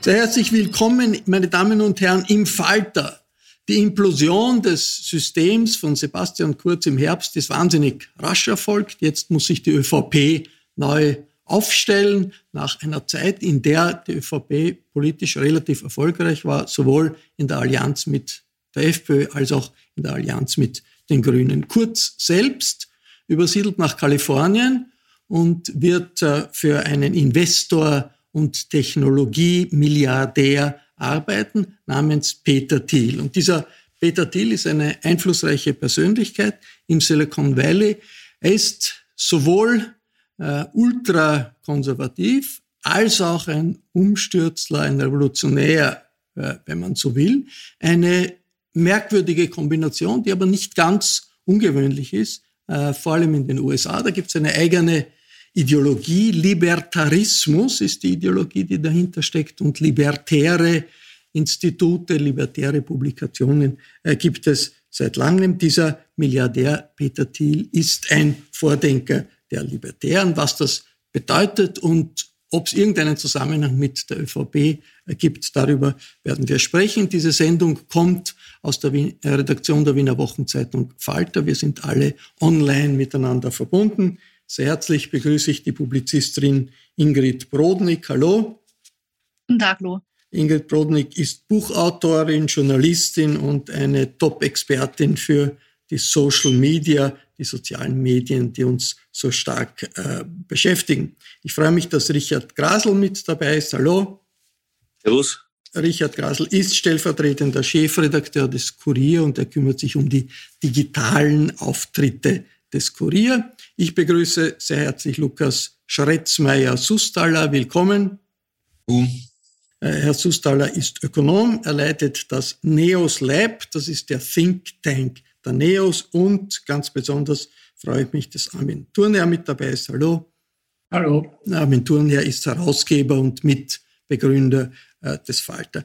Sehr herzlich willkommen, meine Damen und Herren, im Falter. Die Implosion des Systems von Sebastian Kurz im Herbst ist wahnsinnig rasch erfolgt. Jetzt muss sich die ÖVP neu aufstellen, nach einer Zeit, in der die ÖVP politisch relativ erfolgreich war, sowohl in der Allianz mit der FPÖ als auch in der Allianz mit den Grünen. Kurz selbst übersiedelt nach Kalifornien und wird äh, für einen Investor und Technologie-Milliardär arbeiten, namens Peter Thiel. Und dieser Peter Thiel ist eine einflussreiche Persönlichkeit im Silicon Valley. Er ist sowohl äh, ultrakonservativ als auch ein Umstürzler, ein Revolutionär, äh, wenn man so will. Eine merkwürdige Kombination, die aber nicht ganz ungewöhnlich ist, äh, vor allem in den USA. Da gibt es eine eigene Ideologie. Libertarismus ist die Ideologie, die dahinter steckt und libertäre Institute, libertäre Publikationen äh, gibt es seit langem. Dieser Milliardär Peter Thiel ist ein Vordenker der Libertären. Was das bedeutet und ob es irgendeinen Zusammenhang mit der ÖVP äh, gibt, darüber werden wir sprechen. Diese Sendung kommt aus der Wien Redaktion der Wiener Wochenzeitung Falter. Wir sind alle online miteinander verbunden. Sehr herzlich begrüße ich die Publizistin Ingrid Brodnik. Hallo. Guten Tag, Lo. Ingrid Brodnik ist Buchautorin, Journalistin und eine Top-Expertin für die Social Media, die sozialen Medien, die uns so stark äh, beschäftigen. Ich freue mich, dass Richard Grasel mit dabei ist. Hallo. Servus. Richard Grasel ist stellvertretender Chefredakteur des Kurier und er kümmert sich um die digitalen Auftritte des Kurier. Ich begrüße sehr herzlich Lukas Schretzmeier-Sustaller. Willkommen. Uh. Herr Sustaller ist Ökonom. Er leitet das NEOS Lab. Das ist der Think Tank der NEOS. Und ganz besonders freue ich mich, dass Armin Thurnherr mit dabei ist. Hallo. Hallo. Armin Thurnherr ist Herausgeber und Mitbegründer äh, des Falter.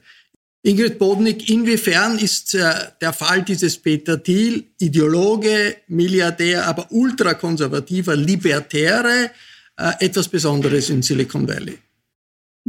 Ingrid Bodnik, inwiefern ist äh, der Fall dieses Peter Thiel, Ideologe, Milliardär, aber ultrakonservativer Libertäre, äh, etwas Besonderes in Silicon Valley?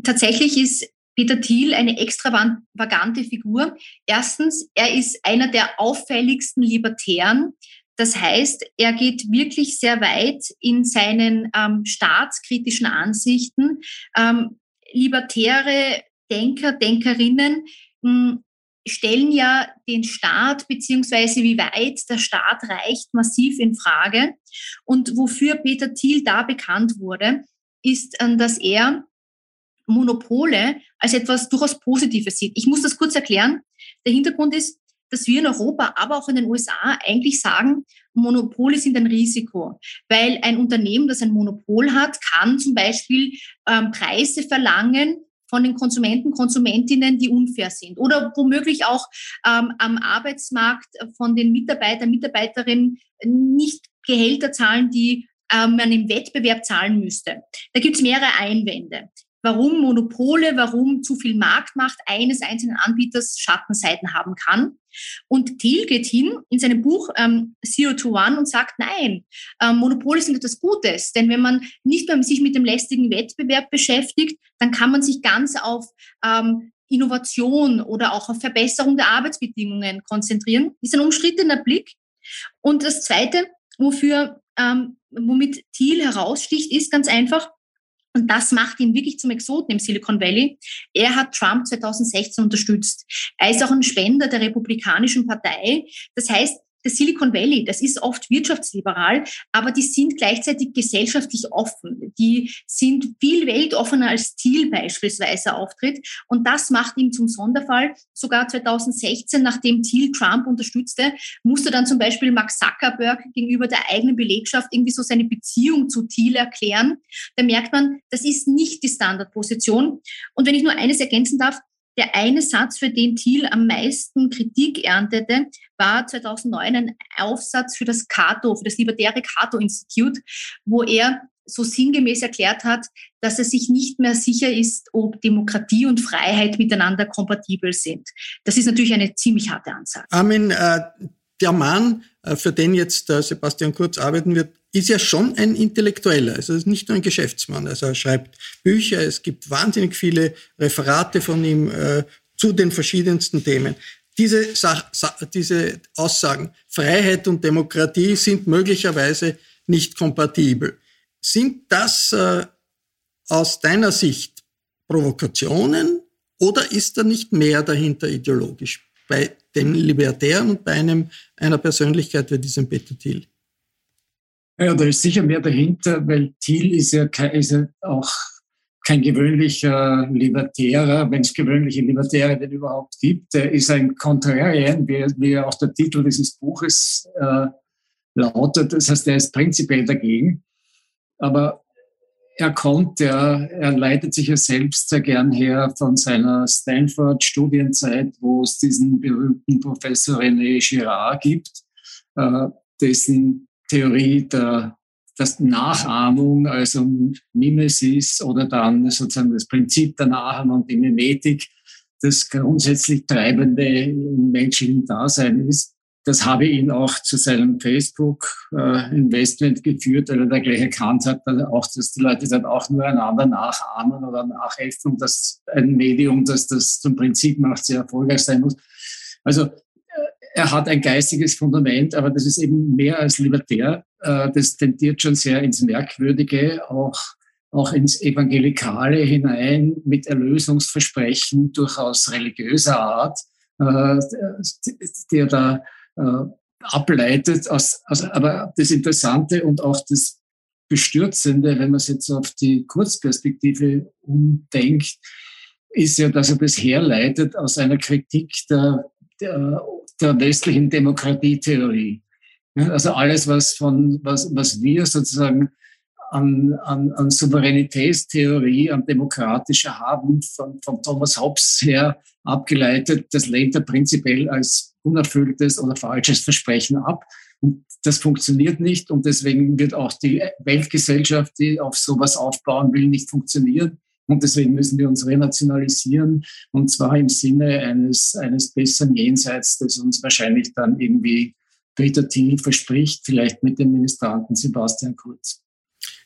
Tatsächlich ist Peter Thiel eine extravagante Figur. Erstens, er ist einer der auffälligsten Libertären. Das heißt, er geht wirklich sehr weit in seinen ähm, staatskritischen Ansichten. Ähm, libertäre Denker, Denkerinnen hm, stellen ja den Staat beziehungsweise wie weit der Staat reicht massiv in Frage. Und wofür Peter Thiel da bekannt wurde, ist, ähm, dass er Monopole als etwas durchaus Positives sieht. Ich muss das kurz erklären. Der Hintergrund ist, dass wir in Europa, aber auch in den USA eigentlich sagen, Monopole sind ein Risiko, weil ein Unternehmen, das ein Monopol hat, kann zum Beispiel ähm, Preise verlangen von den Konsumenten, Konsumentinnen, die unfair sind oder womöglich auch ähm, am Arbeitsmarkt von den Mitarbeitern, Mitarbeiterinnen nicht Gehälter zahlen, die ähm, man im Wettbewerb zahlen müsste. Da gibt es mehrere Einwände warum Monopole, warum zu viel Marktmacht eines einzelnen Anbieters Schattenseiten haben kann. Und Thiel geht hin in seinem Buch ähm, Zero to One und sagt, nein, ähm, Monopole sind etwas Gutes. Denn wenn man nicht mehr sich mit dem lästigen Wettbewerb beschäftigt, dann kann man sich ganz auf ähm, Innovation oder auch auf Verbesserung der Arbeitsbedingungen konzentrieren. Ist ein umstrittener Blick. Und das Zweite, wofür, ähm, womit Thiel heraussticht, ist ganz einfach, und das macht ihn wirklich zum Exoten im Silicon Valley. Er hat Trump 2016 unterstützt. Er ist auch ein Spender der Republikanischen Partei. Das heißt, das Silicon Valley, das ist oft wirtschaftsliberal, aber die sind gleichzeitig gesellschaftlich offen. Die sind viel weltoffener als Thiel beispielsweise auftritt. Und das macht ihn zum Sonderfall. Sogar 2016, nachdem Thiel Trump unterstützte, musste dann zum Beispiel Max Zuckerberg gegenüber der eigenen Belegschaft irgendwie so seine Beziehung zu Thiel erklären. Da merkt man, das ist nicht die Standardposition. Und wenn ich nur eines ergänzen darf, der eine Satz, für den Thiel am meisten Kritik erntete, war 2009 ein Aufsatz für das Cato, für das libertäre Cato Institute, wo er so sinngemäß erklärt hat, dass er sich nicht mehr sicher ist, ob Demokratie und Freiheit miteinander kompatibel sind. Das ist natürlich eine ziemlich harte Ansage. Armin, äh, der Mann, äh, für den jetzt äh, Sebastian Kurz arbeiten wird, ist ja schon ein Intellektueller. Also ist nicht nur ein Geschäftsmann. Also er schreibt Bücher, es gibt wahnsinnig viele Referate von ihm äh, zu den verschiedensten Themen. Diese, Sach diese Aussagen, Freiheit und Demokratie sind möglicherweise nicht kompatibel. Sind das äh, aus deiner Sicht Provokationen oder ist da nicht mehr dahinter ideologisch bei den Libertären und bei einem, einer Persönlichkeit wie diesem Peter Thiel? Ja, da ist sicher mehr dahinter, weil Thiel ist ja, kein, ist ja auch kein gewöhnlicher Libertärer, wenn es gewöhnliche Libertäre denn überhaupt gibt. Er ist ein Contrarian, wie, wie auch der Titel dieses Buches äh, lautet. Das heißt, er ist prinzipiell dagegen. Aber er kommt, er, er leitet sich ja selbst sehr gern her von seiner Stanford-Studienzeit, wo es diesen berühmten Professor René Girard gibt, äh, dessen Theorie der, der Nachahmung, also Mimesis oder dann sozusagen das Prinzip der Nachahmung und die Mimetik, das grundsätzlich Treibende im menschlichen Dasein ist. Das habe ihn auch zu seinem Facebook-Investment geführt, weil er da gleich erkannt hat, auch, dass die Leute dann auch nur einander nachahmen oder nachhelfen, dass ein Medium, das das zum Prinzip macht, sehr erfolgreich sein muss. Also er hat ein geistiges Fundament, aber das ist eben mehr als libertär. Äh, das tendiert schon sehr ins Merkwürdige, auch, auch ins Evangelikale hinein mit Erlösungsversprechen durchaus religiöser Art, äh, der da äh, ableitet. Aus, aus, aber das Interessante und auch das Bestürzende, wenn man es jetzt auf die Kurzperspektive umdenkt, ist ja, dass er das herleitet aus einer Kritik der, der der westlichen Demokratietheorie. Also alles, was von, was, was wir sozusagen an, an, an Souveränitätstheorie, an demokratischer haben, von, von Thomas Hobbes her abgeleitet, das lehnt er prinzipiell als unerfülltes oder falsches Versprechen ab. Und das funktioniert nicht und deswegen wird auch die Weltgesellschaft, die auf sowas aufbauen will, nicht funktionieren. Und deswegen müssen wir uns renationalisieren und zwar im Sinne eines, eines besseren Jenseits, das uns wahrscheinlich dann irgendwie Peter Thiel verspricht, vielleicht mit dem Ministranten Sebastian Kurz.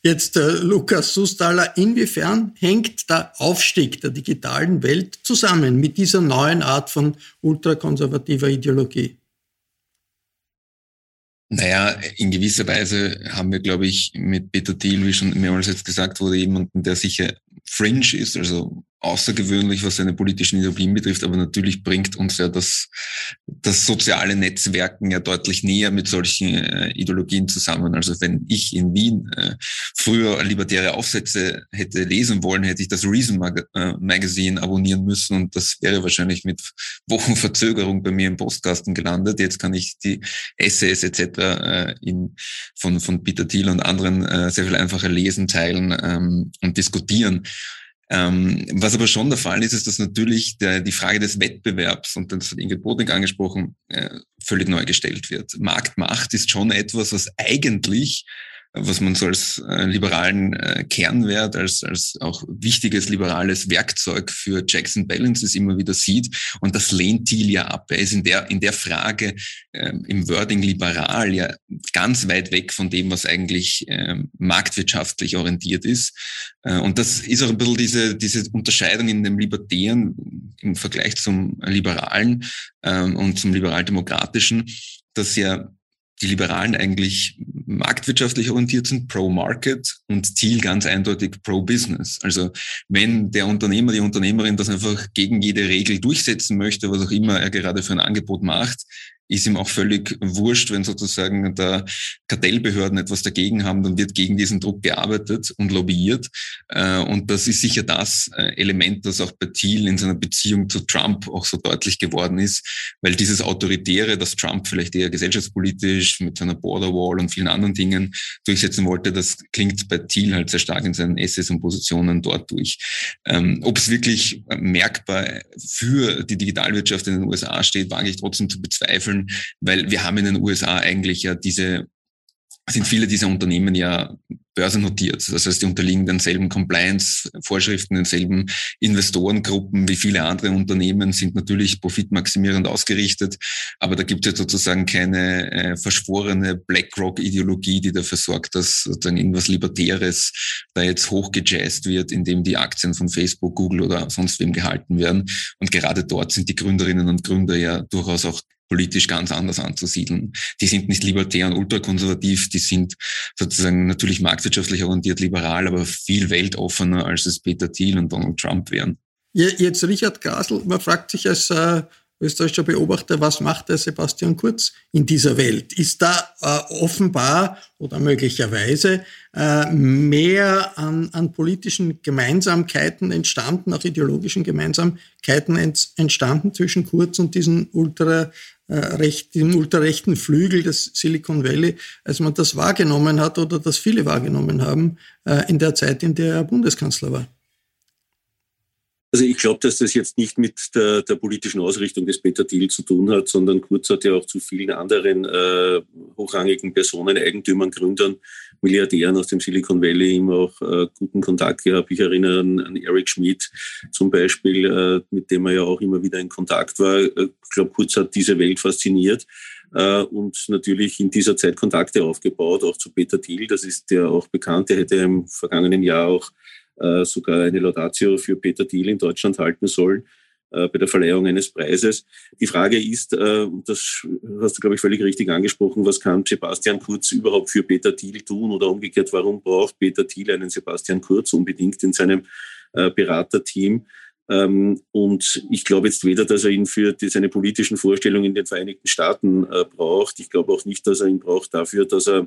Jetzt, äh, Lukas Sustaller, inwiefern hängt der Aufstieg der digitalen Welt zusammen mit dieser neuen Art von ultrakonservativer Ideologie? Naja, in gewisser Weise haben wir, glaube ich, mit Peter Thiel, wie schon mehrmals jetzt gesagt wurde, jemanden, der sicher fringe ist, also außergewöhnlich, was seine politischen Ideologien betrifft, aber natürlich bringt uns ja das, das soziale Netzwerken ja deutlich näher mit solchen äh, Ideologien zusammen. Also wenn ich in Wien äh, früher libertäre Aufsätze hätte lesen wollen, hätte ich das Reason Mag äh, Magazine abonnieren müssen und das wäre wahrscheinlich mit Wochenverzögerung bei mir im Postkasten gelandet. Jetzt kann ich die Essays etc. Äh, in, von, von Peter Thiel und anderen äh, sehr viel einfacher lesen, teilen ähm, und diskutieren. Ähm, was aber schon der Fall ist, ist, dass natürlich der, die Frage des Wettbewerbs, und das hat Ingrid Bodnik angesprochen, äh, völlig neu gestellt wird. Marktmacht ist schon etwas, was eigentlich was man so als äh, liberalen äh, Kernwert, als, als auch wichtiges liberales Werkzeug für Checks and Balances immer wieder sieht. Und das lehnt Thiel ja ab. Er ist in der, in der Frage äh, im Wording liberal ja ganz weit weg von dem, was eigentlich äh, marktwirtschaftlich orientiert ist. Äh, und das ist auch ein bisschen diese, diese Unterscheidung in dem Libertären im Vergleich zum Liberalen äh, und zum liberaldemokratischen, dass ja die Liberalen eigentlich marktwirtschaftlich orientiert sind, pro-Market und Ziel ganz eindeutig pro-Business. Also wenn der Unternehmer, die Unternehmerin das einfach gegen jede Regel durchsetzen möchte, was auch immer er gerade für ein Angebot macht, ist ihm auch völlig wurscht, wenn sozusagen da Kartellbehörden etwas dagegen haben, dann wird gegen diesen Druck gearbeitet und lobbyiert. Äh, und das ist sicher das äh, Element, das auch bei Thiel in seiner Beziehung zu Trump auch so deutlich geworden ist, weil dieses Autoritäre, das Trump vielleicht eher gesellschaftspolitisch mit seiner Border Wall und vielen anderen Dingen durchsetzen wollte, das klingt bei Thiel halt sehr stark in seinen Essays und Positionen dort durch. Ähm, ob es wirklich merkbar für die Digitalwirtschaft in den USA steht, wage ich trotzdem zu bezweifeln wollen, weil wir haben in den USA eigentlich ja diese sind viele dieser Unternehmen ja börsennotiert. Das heißt, die unterliegen denselben Compliance-Vorschriften, denselben Investorengruppen wie viele andere Unternehmen, sind natürlich profitmaximierend ausgerichtet. Aber da gibt es ja sozusagen keine äh, verschworene BlackRock-Ideologie, die dafür sorgt, dass sozusagen irgendwas Libertäres da jetzt hochgejazzt wird, indem die Aktien von Facebook, Google oder sonst wem gehalten werden. Und gerade dort sind die Gründerinnen und Gründer ja durchaus auch politisch ganz anders anzusiedeln. Die sind nicht libertär und ultrakonservativ, die sind sozusagen natürlich marktwirtschaftlich orientiert liberal, aber viel weltoffener, als es Peter Thiel und Donald Trump wären. Jetzt Richard Grasl, man fragt sich als äh, österreichischer Beobachter, was macht der Sebastian Kurz in dieser Welt? Ist da äh, offenbar oder möglicherweise äh, mehr an, an politischen Gemeinsamkeiten entstanden, auch ideologischen Gemeinsamkeiten ent, entstanden zwischen Kurz und diesen ultra äh, ultrarechten Flügel des Silicon Valley, als man das wahrgenommen hat oder das viele wahrgenommen haben äh, in der Zeit, in der er Bundeskanzler war? Also ich glaube, dass das jetzt nicht mit der, der, politischen Ausrichtung des Peter Thiel zu tun hat, sondern Kurz hat ja auch zu vielen anderen äh, hochrangigen Personen, Eigentümern, Gründern, Milliardären aus dem Silicon Valley immer auch äh, guten Kontakt gehabt. Ich erinnere an, an Eric Schmidt zum Beispiel, äh, mit dem er ja auch immer wieder in Kontakt war. Äh, ich glaube, Kurz hat diese Welt fasziniert äh, und natürlich in dieser Zeit Kontakte aufgebaut, auch zu Peter Thiel. Das ist ja auch bekannt. Er hätte im vergangenen Jahr auch äh, sogar eine Laudatio für Peter Thiel in Deutschland halten sollen äh, bei der Verleihung eines Preises. Die Frage ist, äh, und das hast du, glaube ich, völlig richtig angesprochen, was kann Sebastian Kurz überhaupt für Peter Thiel tun oder umgekehrt, warum braucht Peter Thiel einen Sebastian Kurz unbedingt in seinem Beraterteam? Ähm, und ich glaube jetzt weder, dass er ihn für seine politischen Vorstellungen in den Vereinigten Staaten braucht. Ich glaube auch nicht, dass er ihn braucht dafür, dass er äh,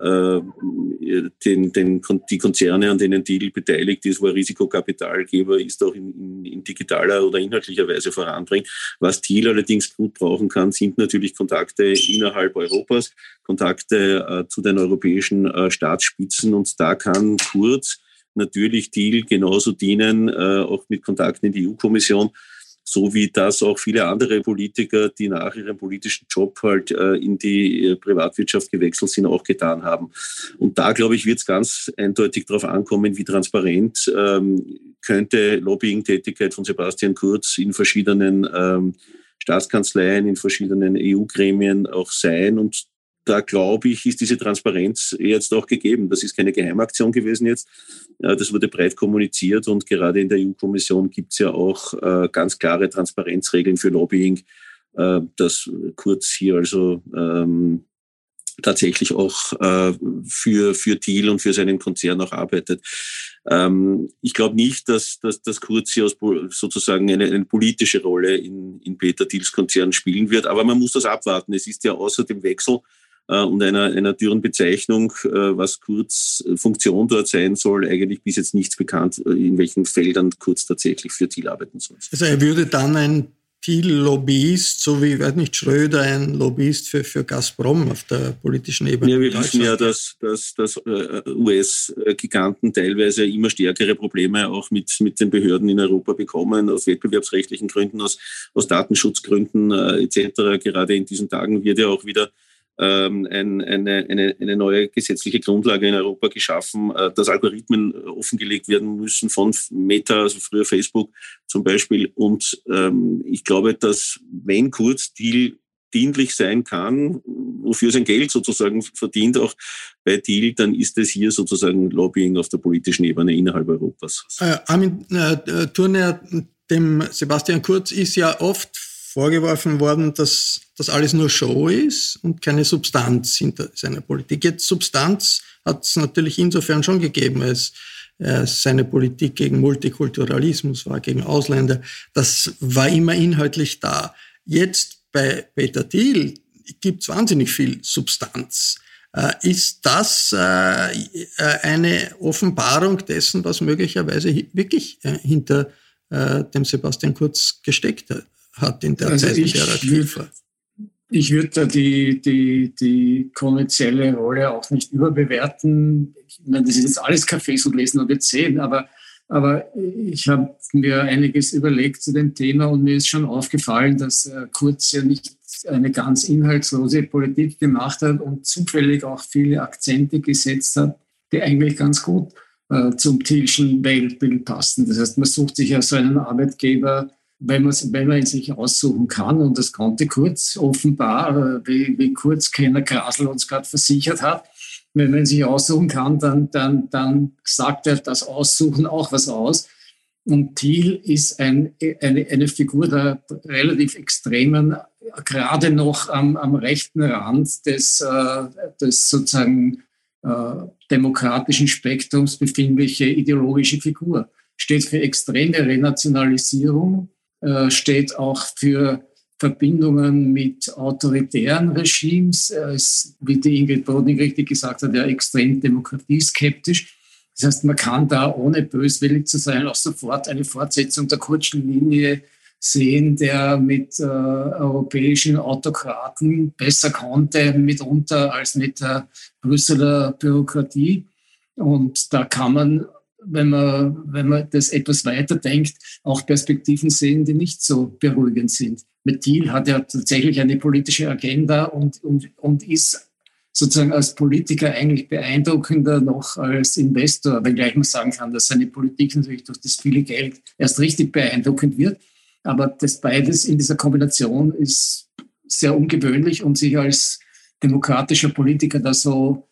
den, den, die Konzerne, an denen Deal beteiligt ist, wo er Risikokapitalgeber ist, auch in, in, in, digitaler oder inhaltlicher Weise voranbringt. Was Thiel allerdings gut brauchen kann, sind natürlich Kontakte innerhalb Europas, Kontakte äh, zu den europäischen äh, Staatsspitzen und da kann Kurz natürlich Thiel genauso dienen, äh, auch mit Kontakten in die EU-Kommission, so wie das auch viele andere Politiker, die nach ihrem politischen Job halt äh, in die äh, Privatwirtschaft gewechselt sind, auch getan haben. Und da, glaube ich, wird es ganz eindeutig darauf ankommen, wie transparent ähm, könnte Lobbying-Tätigkeit von Sebastian Kurz in verschiedenen ähm, Staatskanzleien, in verschiedenen EU-Gremien auch sein. Und da glaube ich, ist diese Transparenz jetzt auch gegeben. Das ist keine Geheimaktion gewesen jetzt. Das wurde breit kommuniziert und gerade in der EU-Kommission gibt es ja auch äh, ganz klare Transparenzregeln für Lobbying, äh, dass Kurz hier also ähm, tatsächlich auch äh, für, für Thiel und für seinen Konzern auch arbeitet. Ähm, ich glaube nicht, dass, dass, dass Kurz hier sozusagen eine, eine politische Rolle in, in Peter Thiels Konzern spielen wird, aber man muss das abwarten. Es ist ja außer dem Wechsel äh, und einer, einer dürren Bezeichnung, äh, was Kurz Funktion dort sein soll, eigentlich bis jetzt nichts bekannt, äh, in welchen Feldern Kurz tatsächlich für Thiel arbeiten soll. Also er würde dann ein Thiel-Lobbyist, so wie, weiß nicht, Schröder ein Lobbyist für, für Gazprom auf der politischen Ebene. Ja, wir wissen ja, dass, dass, dass US-Giganten teilweise immer stärkere Probleme auch mit, mit den Behörden in Europa bekommen, aus wettbewerbsrechtlichen Gründen, aus, aus Datenschutzgründen äh, etc. Gerade in diesen Tagen wird ja auch wieder ähm, ein, eine, eine, eine neue gesetzliche Grundlage in Europa geschaffen, äh, dass Algorithmen offengelegt werden müssen von Meta, also früher Facebook zum Beispiel. Und ähm, ich glaube, dass wenn Kurzdeal dienlich sein kann, wofür sein Geld sozusagen verdient, auch bei Deal, dann ist es hier sozusagen Lobbying auf der politischen Ebene innerhalb Europas. Äh, Armin äh, Turner, dem Sebastian Kurz ist ja oft vorgeworfen worden, dass das alles nur Show ist und keine Substanz hinter seiner Politik. Jetzt Substanz hat es natürlich insofern schon gegeben, als äh, seine Politik gegen Multikulturalismus war, gegen Ausländer. Das war immer inhaltlich da. Jetzt bei Peter Thiel gibt es wahnsinnig viel Substanz. Äh, ist das äh, äh, eine Offenbarung dessen, was möglicherweise wirklich äh, hinter dem Sebastian Kurz gesteckt hat? Hat in der also Zeit, in der er aktiv war. Ich würde da die, die, die kommerzielle Rolle auch nicht überbewerten. Ich meine, das ist jetzt alles Cafés und Lesen und Erzählen, aber, aber ich habe mir einiges überlegt zu dem Thema und mir ist schon aufgefallen, dass äh, Kurz ja nicht eine ganz inhaltslose Politik gemacht hat und zufällig auch viele Akzente gesetzt hat, die eigentlich ganz gut äh, zum Thielschen Weltbild passen. Das heißt, man sucht sich ja so einen Arbeitgeber, wenn man, wenn man ihn sich aussuchen kann. Und das konnte Kurz offenbar, äh, wie, wie Kurz Kenner Grasel uns gerade versichert hat, wenn man ihn sich aussuchen kann, dann, dann, dann sagt er das Aussuchen auch was aus. Und Thiel ist ein, eine, eine Figur der relativ extremen, gerade noch am, am rechten Rand des, äh, des sozusagen äh, demokratischen Spektrums befindliche ideologische Figur. Steht für extreme Renationalisierung, äh, steht auch für Verbindungen mit autoritären Regimes. Er ist, wie die Ingrid Broding richtig gesagt hat, ja extrem demokratieskeptisch. Das heißt, man kann da, ohne böswillig zu sein, auch sofort eine Fortsetzung der kurzen Linie sehen, der mit äh, europäischen Autokraten besser konnte, mitunter als mit der Brüsseler Bürokratie. Und da kann man wenn man, wenn man das etwas weiter denkt, auch Perspektiven sehen, die nicht so beruhigend sind. Thiel hat er tatsächlich eine politische Agenda und, und, und ist sozusagen als Politiker eigentlich beeindruckender noch als Investor, wenngleich man sagen kann, dass seine Politik natürlich durch das viele Geld erst richtig beeindruckend wird. Aber das beides in dieser Kombination ist sehr ungewöhnlich und sich als demokratischer Politiker da so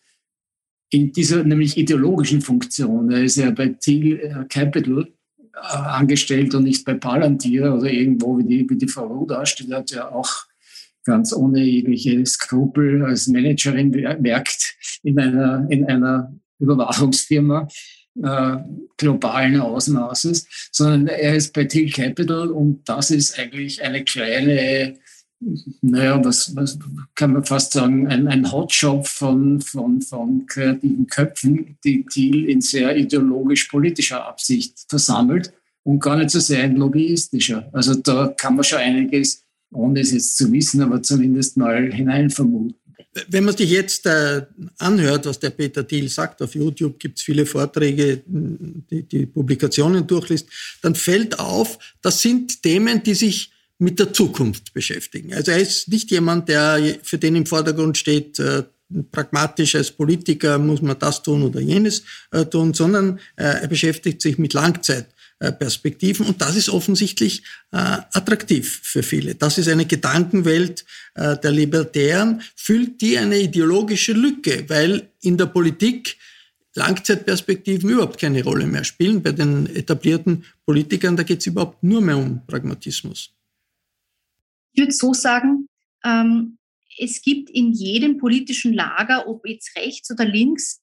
in dieser nämlich ideologischen Funktion. Er ist ja bei Thiel äh, Capital äh, angestellt und nicht bei Palantir oder irgendwo wie die, wie die Frau Rudasch, die hat ja auch ganz ohne jegliche Skrupel als Managerin werkt in einer, in einer Überwachungsfirma äh, globalen Ausmaßes, sondern er ist bei Thiel Capital und das ist eigentlich eine kleine naja, was, was kann man fast sagen, ein, ein Hotshop von, von, von kreativen Köpfen, die Thiel in sehr ideologisch-politischer Absicht versammelt und gar nicht so sehr ein lobbyistischer. Also da kann man schon einiges, ohne es jetzt zu wissen, aber zumindest mal hineinvermuten. Wenn man sich jetzt äh, anhört, was der Peter Thiel sagt, auf YouTube gibt es viele Vorträge, die, die Publikationen durchliest, dann fällt auf, das sind Themen, die sich mit der Zukunft beschäftigen. Also er ist nicht jemand, der für den im Vordergrund steht, äh, pragmatisch als Politiker muss man das tun oder jenes äh, tun, sondern äh, er beschäftigt sich mit Langzeitperspektiven und das ist offensichtlich attraktiv für viele. Das ist eine Gedankenwelt der Libertären, füllt die eine ideologische Lücke, weil in der Politik Langzeitperspektiven überhaupt keine Rolle mehr spielen. Bei den etablierten Politikern, da geht es überhaupt nur mehr um Pragmatismus. Ich würde so sagen, ähm, es gibt in jedem politischen Lager, ob jetzt rechts oder links,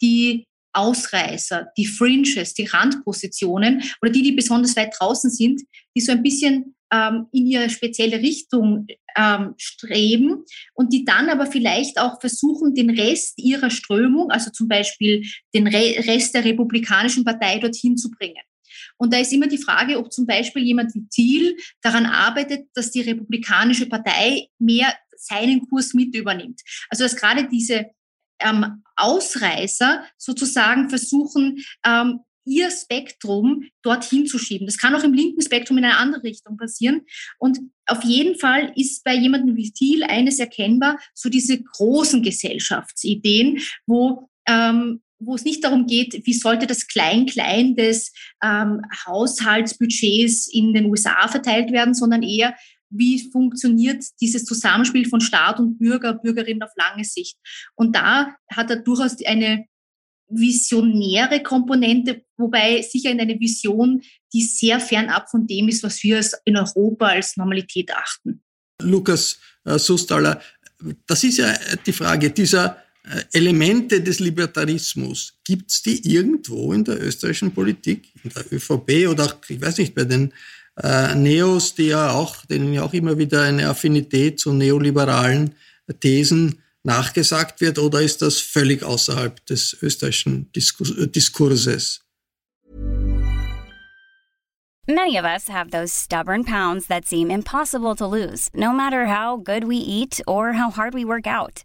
die Ausreißer, die Fringes, die Randpositionen oder die, die besonders weit draußen sind, die so ein bisschen ähm, in ihre spezielle Richtung ähm, streben und die dann aber vielleicht auch versuchen, den Rest ihrer Strömung, also zum Beispiel den Re Rest der Republikanischen Partei dorthin zu bringen. Und da ist immer die Frage, ob zum Beispiel jemand wie Thiel daran arbeitet, dass die Republikanische Partei mehr seinen Kurs mit übernimmt. Also dass gerade diese ähm, Ausreißer sozusagen versuchen, ähm, ihr Spektrum dorthin zu schieben. Das kann auch im linken Spektrum in eine andere Richtung passieren. Und auf jeden Fall ist bei jemandem wie Thiel eines erkennbar, so diese großen Gesellschaftsideen, wo ähm, wo es nicht darum geht, wie sollte das Klein-Klein des ähm, Haushaltsbudgets in den USA verteilt werden, sondern eher, wie funktioniert dieses Zusammenspiel von Staat und Bürger, Bürgerinnen auf lange Sicht. Und da hat er durchaus eine visionäre Komponente, wobei sicher in eine Vision, die sehr fernab von dem ist, was wir in Europa als Normalität achten. Lukas äh, Sustaller, das ist ja die Frage dieser Elemente des Libertarismus. Gibt es die irgendwo in der österreichischen Politik, in der ÖVP oder auch, ich weiß nicht, bei den äh, Neos, die ja auch, denen ja auch immer wieder eine Affinität zu neoliberalen Thesen nachgesagt wird, oder ist das völlig außerhalb des österreichischen äh, Diskurses? Many of us have those stubborn pounds that seem impossible to lose, no matter how good we eat or how hard we work out.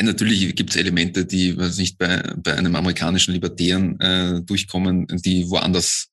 Natürlich gibt es Elemente, die was nicht bei, bei einem amerikanischen Libertären äh, durchkommen, die woanders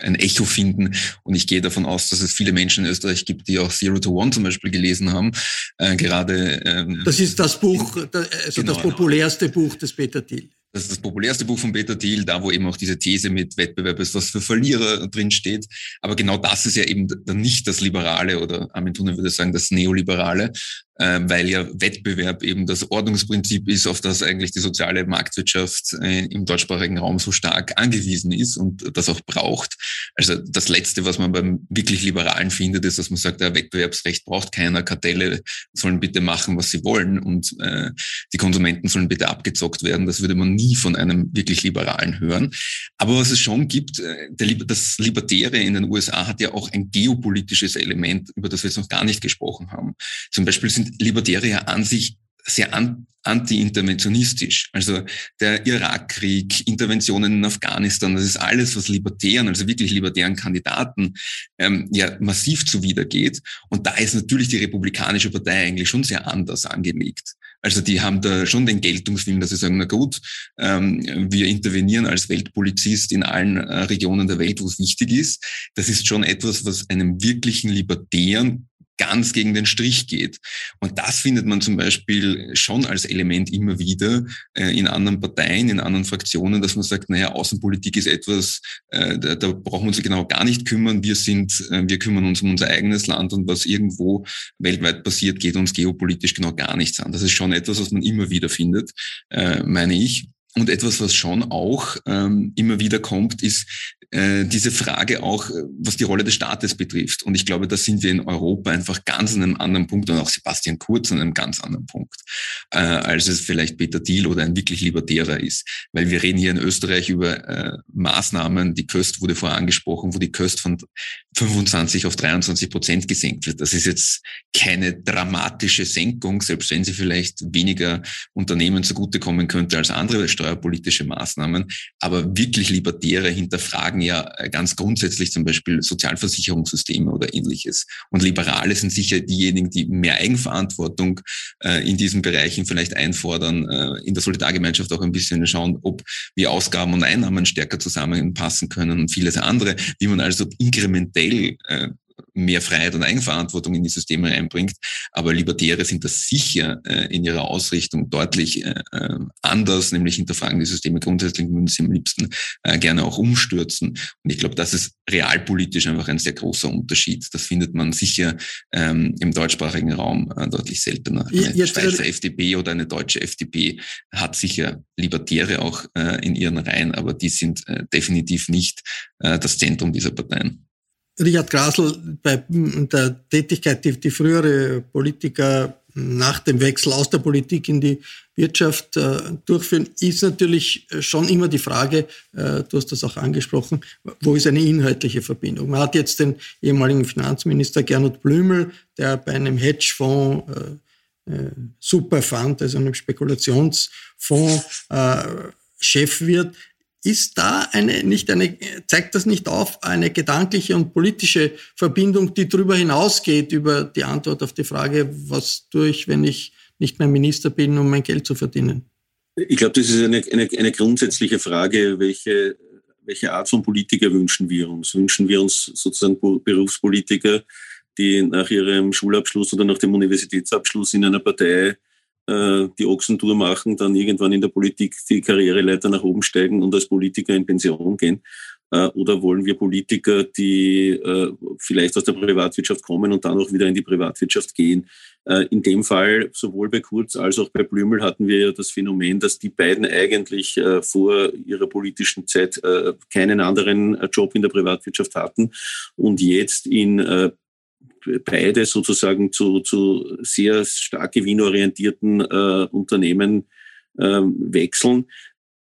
ein Echo finden. Und ich gehe davon aus, dass es viele Menschen in Österreich gibt, die auch Zero to One zum Beispiel gelesen haben. Äh, gerade. Ähm, das ist das Buch, also genau, das populärste Buch des Peter Thiel. Das ist das populärste Buch von Peter Thiel, da wo eben auch diese These mit Wettbewerb ist, was für Verlierer drin steht. Aber genau das ist ja eben dann nicht das Liberale oder Armin Thunen würde sagen, das Neoliberale, äh, weil ja Wettbewerb eben das Ordnungsprinzip ist, auf das eigentlich die soziale Marktwirtschaft äh, im deutschsprachigen Raum so stark angewiesen ist und das auch braucht. Also das Letzte, was man beim wirklich Liberalen findet, ist, dass man sagt, der Wettbewerbsrecht braucht keiner, Kartelle sollen bitte machen, was sie wollen und äh, die Konsumenten sollen bitte abgezockt werden. Das würde man nie von einem wirklich Liberalen hören. Aber was es schon gibt, äh, das Libertäre in den USA hat ja auch ein geopolitisches Element, über das wir jetzt noch gar nicht gesprochen haben. Zum Beispiel sind Libertäre an sich sehr an, anti-interventionistisch. Also der Irakkrieg, Interventionen in Afghanistan, das ist alles, was Libertären, also wirklich libertären Kandidaten, ähm, ja massiv zuwidergeht. Und da ist natürlich die Republikanische Partei eigentlich schon sehr anders angelegt. Also die haben da schon den Geltungswillen, dass sie sagen, na gut, ähm, wir intervenieren als Weltpolizist in allen äh, Regionen der Welt, wo es wichtig ist. Das ist schon etwas, was einem wirklichen Libertären ganz gegen den Strich geht. Und das findet man zum Beispiel schon als Element immer wieder äh, in anderen Parteien, in anderen Fraktionen, dass man sagt, naja, Außenpolitik ist etwas, äh, da, da brauchen wir uns genau gar nicht kümmern. Wir sind, äh, wir kümmern uns um unser eigenes Land und was irgendwo weltweit passiert, geht uns geopolitisch genau gar nichts an. Das ist schon etwas, was man immer wieder findet, äh, meine ich. Und etwas, was schon auch ähm, immer wieder kommt, ist äh, diese Frage auch, äh, was die Rolle des Staates betrifft. Und ich glaube, da sind wir in Europa einfach ganz an einem anderen Punkt und auch Sebastian Kurz an einem ganz anderen Punkt, äh, als es vielleicht Peter Thiel oder ein wirklich Libertärer ist. Weil wir reden hier in Österreich über äh, Maßnahmen, die Köst wurde vorher angesprochen, wo die Köst von 25 auf 23 Prozent gesenkt wird. Das ist jetzt keine dramatische Senkung, selbst wenn sie vielleicht weniger Unternehmen zugutekommen könnte als andere steuerpolitische Maßnahmen. Aber wirklich Libertäre hinterfragen ja ganz grundsätzlich zum Beispiel Sozialversicherungssysteme oder ähnliches. Und Liberale sind sicher diejenigen, die mehr Eigenverantwortung äh, in diesen Bereichen vielleicht einfordern, äh, in der Solidargemeinschaft auch ein bisschen schauen, ob wir Ausgaben und Einnahmen stärker zusammenpassen können und vieles andere, wie man also inkrementell äh, mehr Freiheit und Eigenverantwortung in die Systeme reinbringt. Aber Libertäre sind das sicher äh, in ihrer Ausrichtung deutlich äh, äh, anders, nämlich hinterfragen die Systeme grundsätzlich würden sie am liebsten äh, gerne auch umstürzen. Und ich glaube, das ist realpolitisch einfach ein sehr großer Unterschied. Das findet man sicher ähm, im deutschsprachigen Raum äh, deutlich seltener. Eine Jetzt, Schweizer FDP oder eine deutsche FDP hat sicher Libertäre auch äh, in ihren Reihen, aber die sind äh, definitiv nicht äh, das Zentrum dieser Parteien. Richard Grasl, bei der Tätigkeit, die, die frühere Politiker nach dem Wechsel aus der Politik in die Wirtschaft äh, durchführen, ist natürlich schon immer die Frage, äh, du hast das auch angesprochen, wo ist eine inhaltliche Verbindung? Man hat jetzt den ehemaligen Finanzminister Gernot Blümel, der bei einem Hedgefonds äh, äh Superfund, also einem Spekulationsfonds, äh, Chef wird. Ist da eine, nicht eine, zeigt das nicht auf eine gedankliche und politische Verbindung, die darüber hinausgeht, über die Antwort auf die Frage, was tue ich, wenn ich nicht mehr Minister bin, um mein Geld zu verdienen? Ich glaube, das ist eine, eine, eine grundsätzliche Frage, welche, welche Art von Politiker wünschen wir uns? Wünschen wir uns sozusagen Berufspolitiker, die nach ihrem Schulabschluss oder nach dem Universitätsabschluss in einer Partei äh, die Ochsentour machen, dann irgendwann in der Politik die Karriereleiter nach oben steigen und als Politiker in Pension gehen? Äh, oder wollen wir Politiker, die äh, vielleicht aus der Privatwirtschaft kommen und dann auch wieder in die Privatwirtschaft gehen? In dem Fall, sowohl bei Kurz als auch bei Blümel, hatten wir ja das Phänomen, dass die beiden eigentlich vor ihrer politischen Zeit keinen anderen Job in der Privatwirtschaft hatten und jetzt in beide sozusagen zu, zu sehr stark gewinnorientierten äh, Unternehmen äh, wechseln.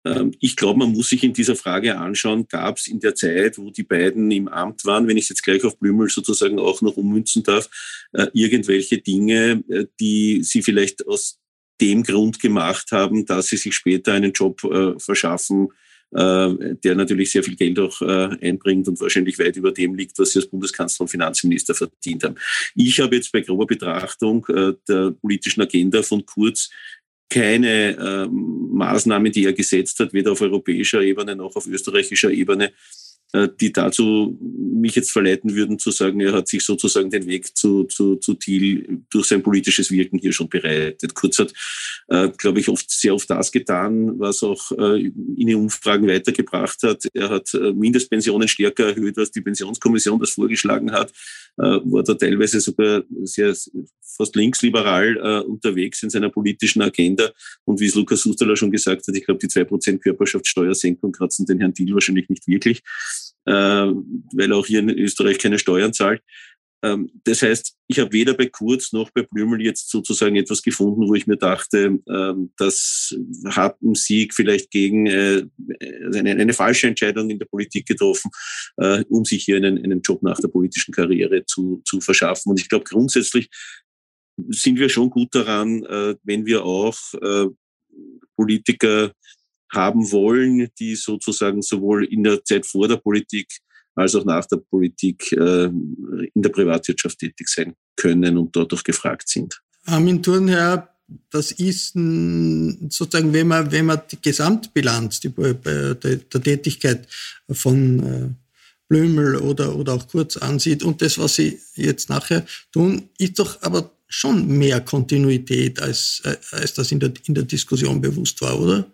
Ähm, ich glaube, man muss sich in dieser Frage anschauen, gab es in der Zeit, wo die beiden im Amt waren, wenn ich es jetzt gleich auf Blümel sozusagen auch noch ummünzen darf, äh, irgendwelche Dinge, äh, die sie vielleicht aus dem Grund gemacht haben, dass sie sich später einen Job äh, verschaffen, der natürlich sehr viel Geld auch äh, einbringt und wahrscheinlich weit über dem liegt, was sie als Bundeskanzler und Finanzminister verdient haben. Ich habe jetzt bei grober Betrachtung äh, der politischen Agenda von Kurz keine ähm, Maßnahmen, die er gesetzt hat, weder auf europäischer Ebene noch auf österreichischer Ebene, äh, die dazu mich jetzt verleiten würden zu sagen, er hat sich sozusagen den Weg zu, zu, zu Thiel durch sein politisches Wirken hier schon bereitet. Kurz hat, äh, glaube ich, oft sehr oft das getan, was auch äh, in den Umfragen weitergebracht hat. Er hat äh, Mindestpensionen stärker erhöht, als die Pensionskommission das vorgeschlagen hat, äh, war da teilweise sogar sehr fast linksliberal äh, unterwegs in seiner politischen Agenda. Und wie es Lukas Susterler schon gesagt hat, ich glaube, die 2% Körperschaftssteuersenkung kratzen den Herrn Thiel wahrscheinlich nicht wirklich äh, weil er auch hier in Österreich keine Steuern zahlt. Ähm, das heißt, ich habe weder bei Kurz noch bei Blümel jetzt sozusagen etwas gefunden, wo ich mir dachte, ähm, das hat einen Sieg vielleicht gegen äh, eine, falsche Entscheidung in der Politik getroffen, äh, um sich hier einen, einen Job nach der politischen Karriere zu, zu verschaffen. Und ich glaube, grundsätzlich sind wir schon gut daran, äh, wenn wir auch Politiker haben wollen, die sozusagen sowohl in der Zeit vor der Politik als auch nach der Politik äh, in der Privatwirtschaft tätig sein können und dort auch gefragt sind. Armin Thurnherr, das ist sozusagen, wenn man, wenn man die Gesamtbilanz die, der, der Tätigkeit von äh, Blömel oder, oder auch Kurz ansieht und das, was sie jetzt nachher tun, ist doch aber schon mehr Kontinuität, als, äh, als das in der, in der Diskussion bewusst war, oder?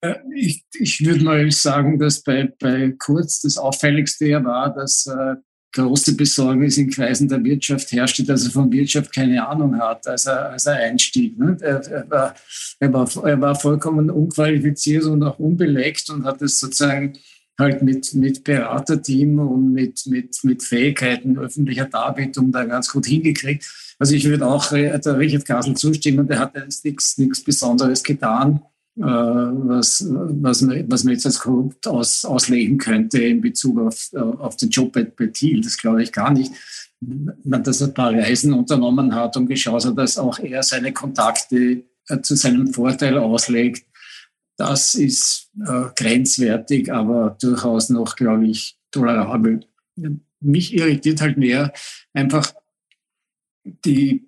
Äh, ich, ich würde mal sagen, dass bei, bei Kurz das Auffälligste ja war, dass äh, große Besorgnis in Kreisen der Wirtschaft herrschte, dass er von Wirtschaft keine Ahnung hat, als er, als er einstieg. Ne? Er, er, war, er, war, er war vollkommen unqualifiziert und auch unbelegt und hat es sozusagen halt mit, mit Beraterteam und mit, mit, mit Fähigkeiten öffentlicher Darbietung da ganz gut hingekriegt. Also ich würde auch äh, der Richard Kassel zustimmen, der hat jetzt nichts, Besonderes getan was, was, man, was man jetzt als korrupt aus, auslegen könnte in Bezug auf, auf den Job bei, Thiel. Das glaube ich gar nicht. Man das ein paar Reisen unternommen hat und geschaut hat, dass auch er seine Kontakte äh, zu seinem Vorteil auslegt. Das ist äh, grenzwertig, aber durchaus noch, glaube ich, tolerabel. Mich irritiert halt mehr einfach die äh,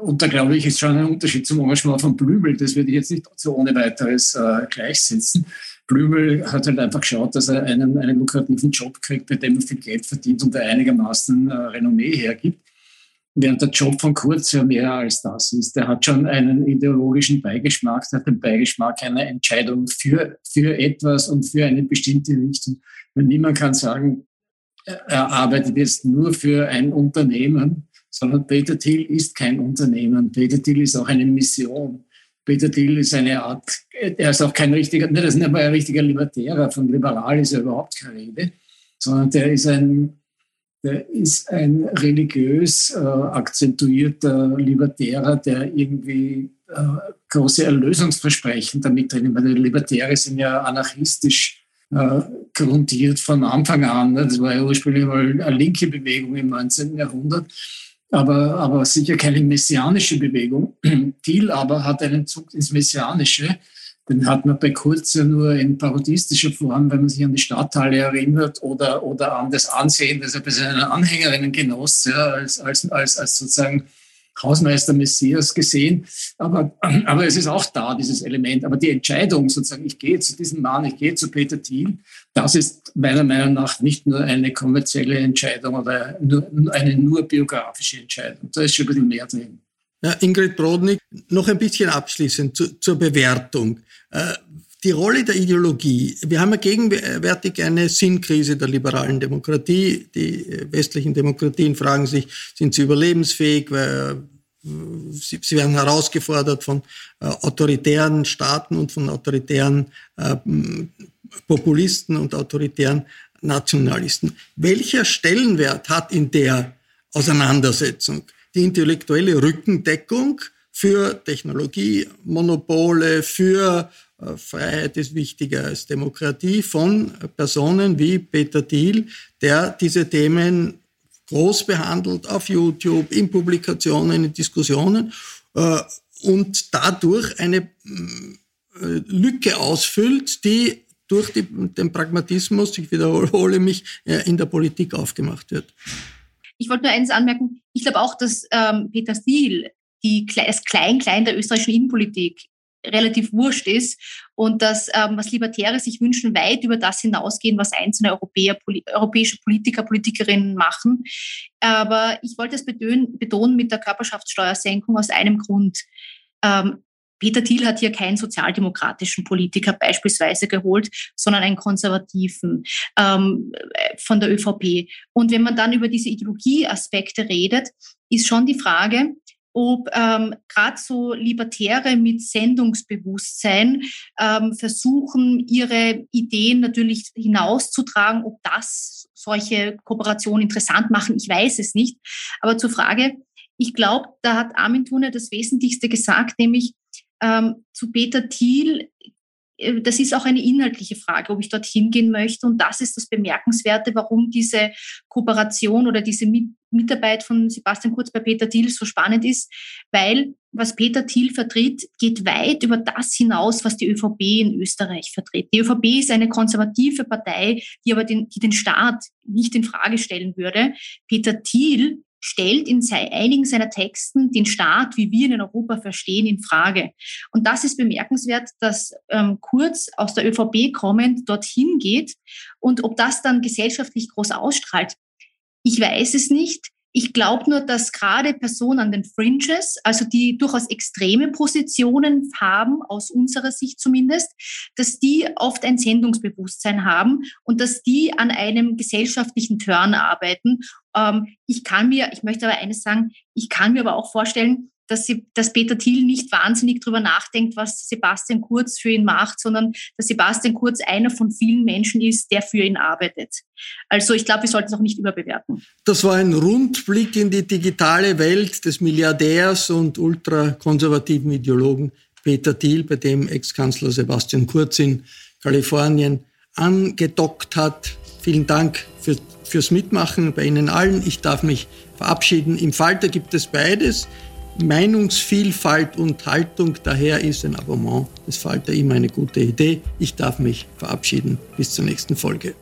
und da glaube ich, ist schon ein Unterschied zum Engagement von Blümel. Das würde ich jetzt nicht so ohne weiteres äh, gleichsetzen. Blümel hat halt einfach geschaut, dass er einen, einen lukrativen Job kriegt, bei dem er viel Geld verdient und der einigermaßen äh, Renommee hergibt. Während der Job von Kurz ja mehr als das ist. Der hat schon einen ideologischen Beigeschmack, der hat den Beigeschmack einer Entscheidung für, für etwas und für eine bestimmte Richtung. Weil niemand kann sagen, er arbeitet jetzt nur für ein Unternehmen, sondern Peter Thiel ist kein Unternehmen. Peter Thiel ist auch eine Mission. Peter Thiel ist eine Art, er ist auch kein richtiger, ne, das ist nicht mal ein richtiger Libertärer, von liberal ist ja überhaupt keine Rede, sondern der ist ein, der ist ein religiös äh, akzentuierter Libertärer, der irgendwie äh, große Erlösungsversprechen damit drin hat. Die Libertäre sind ja anarchistisch äh, grundiert von Anfang an. Das war ja ursprünglich mal eine linke Bewegung im 19. Jahrhundert aber, aber sicher keine messianische Bewegung. Thiel aber hat einen Zug ins Messianische. Den hat man bei Kurz ja nur in parodistischer Form, wenn man sich an die Stadthalle erinnert oder, oder an das Ansehen, das er bei seinen Anhängerinnen genoss, ja, als, als, als, als sozusagen Hausmeister Messias gesehen. Aber, aber es ist auch da, dieses Element. Aber die Entscheidung, sozusagen, ich gehe zu diesem Mann, ich gehe zu Peter Thiel, das ist meiner Meinung nach nicht nur eine kommerzielle Entscheidung oder nur, eine nur biografische Entscheidung. Da ist schon ein bisschen mehr drin. Ja, Ingrid Brodnik, noch ein bisschen abschließend zu, zur Bewertung. Äh, die Rolle der Ideologie. Wir haben ja gegenwärtig eine Sinnkrise der liberalen Demokratie. Die westlichen Demokratien fragen sich, sind sie überlebensfähig? Sie, sie werden herausgefordert von äh, autoritären Staaten und von autoritären äh, Populisten und autoritären Nationalisten. Welcher Stellenwert hat in der Auseinandersetzung die intellektuelle Rückendeckung für Technologiemonopole, für äh, Freiheit ist wichtiger als Demokratie von Personen wie Peter Thiel, der diese Themen groß behandelt auf YouTube, in Publikationen, in Diskussionen äh, und dadurch eine äh, Lücke ausfüllt, die durch die, den Pragmatismus, ich wiederhole mich, in der Politik aufgemacht wird. Ich wollte nur eines anmerken. Ich glaube auch, dass ähm, Peter Thiel die, das Klein-Klein der österreichischen Innenpolitik relativ wurscht ist und dass, ähm, was Libertäre sich wünschen, weit über das hinausgehen, was einzelne Europäer, poli europäische Politiker, Politikerinnen machen. Aber ich wollte es betonen, mit der Körperschaftssteuersenkung aus einem Grund. Ähm, Peter Thiel hat hier keinen sozialdemokratischen Politiker beispielsweise geholt, sondern einen konservativen ähm, von der ÖVP. Und wenn man dann über diese Ideologieaspekte redet, ist schon die Frage, ob ähm, gerade so Libertäre mit Sendungsbewusstsein ähm, versuchen, ihre Ideen natürlich hinauszutragen, ob das solche Kooperationen interessant machen, ich weiß es nicht. Aber zur Frage, ich glaube, da hat Armin Thune das Wesentlichste gesagt, nämlich ähm, zu Peter Thiel das ist auch eine inhaltliche Frage, ob ich dorthin gehen möchte. Und das ist das Bemerkenswerte, warum diese Kooperation oder diese Mitarbeit von Sebastian Kurz bei Peter Thiel so spannend ist, weil was Peter Thiel vertritt, geht weit über das hinaus, was die ÖVP in Österreich vertritt. Die ÖVP ist eine konservative Partei, die aber den, die den Staat nicht in Frage stellen würde. Peter Thiel stellt in einigen seiner Texten den Staat, wie wir ihn in Europa verstehen, in Frage. Und das ist bemerkenswert, dass ähm, Kurz aus der ÖVP kommend dorthin geht und ob das dann gesellschaftlich groß ausstrahlt. Ich weiß es nicht. Ich glaube nur, dass gerade Personen an den Fringes, also die durchaus extreme Positionen haben, aus unserer Sicht zumindest, dass die oft ein Sendungsbewusstsein haben und dass die an einem gesellschaftlichen Turn arbeiten. Ähm, ich kann mir, ich möchte aber eines sagen, ich kann mir aber auch vorstellen, dass, sie, dass Peter Thiel nicht wahnsinnig darüber nachdenkt, was Sebastian Kurz für ihn macht, sondern dass Sebastian Kurz einer von vielen Menschen ist, der für ihn arbeitet. Also ich glaube, wir sollten es auch nicht überbewerten. Das war ein Rundblick in die digitale Welt des Milliardärs und ultrakonservativen Ideologen Peter Thiel, bei dem Ex-Kanzler Sebastian Kurz in Kalifornien angedockt hat. Vielen Dank für, fürs Mitmachen bei Ihnen allen. Ich darf mich verabschieden. Im Falter gibt es beides. Meinungsvielfalt und Haltung. Daher ist ein Abonnement des Falter immer eine gute Idee. Ich darf mich verabschieden. Bis zur nächsten Folge.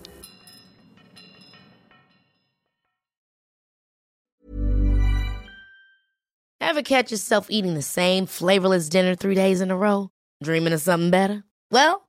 Ever catch yourself eating the same flavorless dinner three days in a row? Dreaming of something better? Well,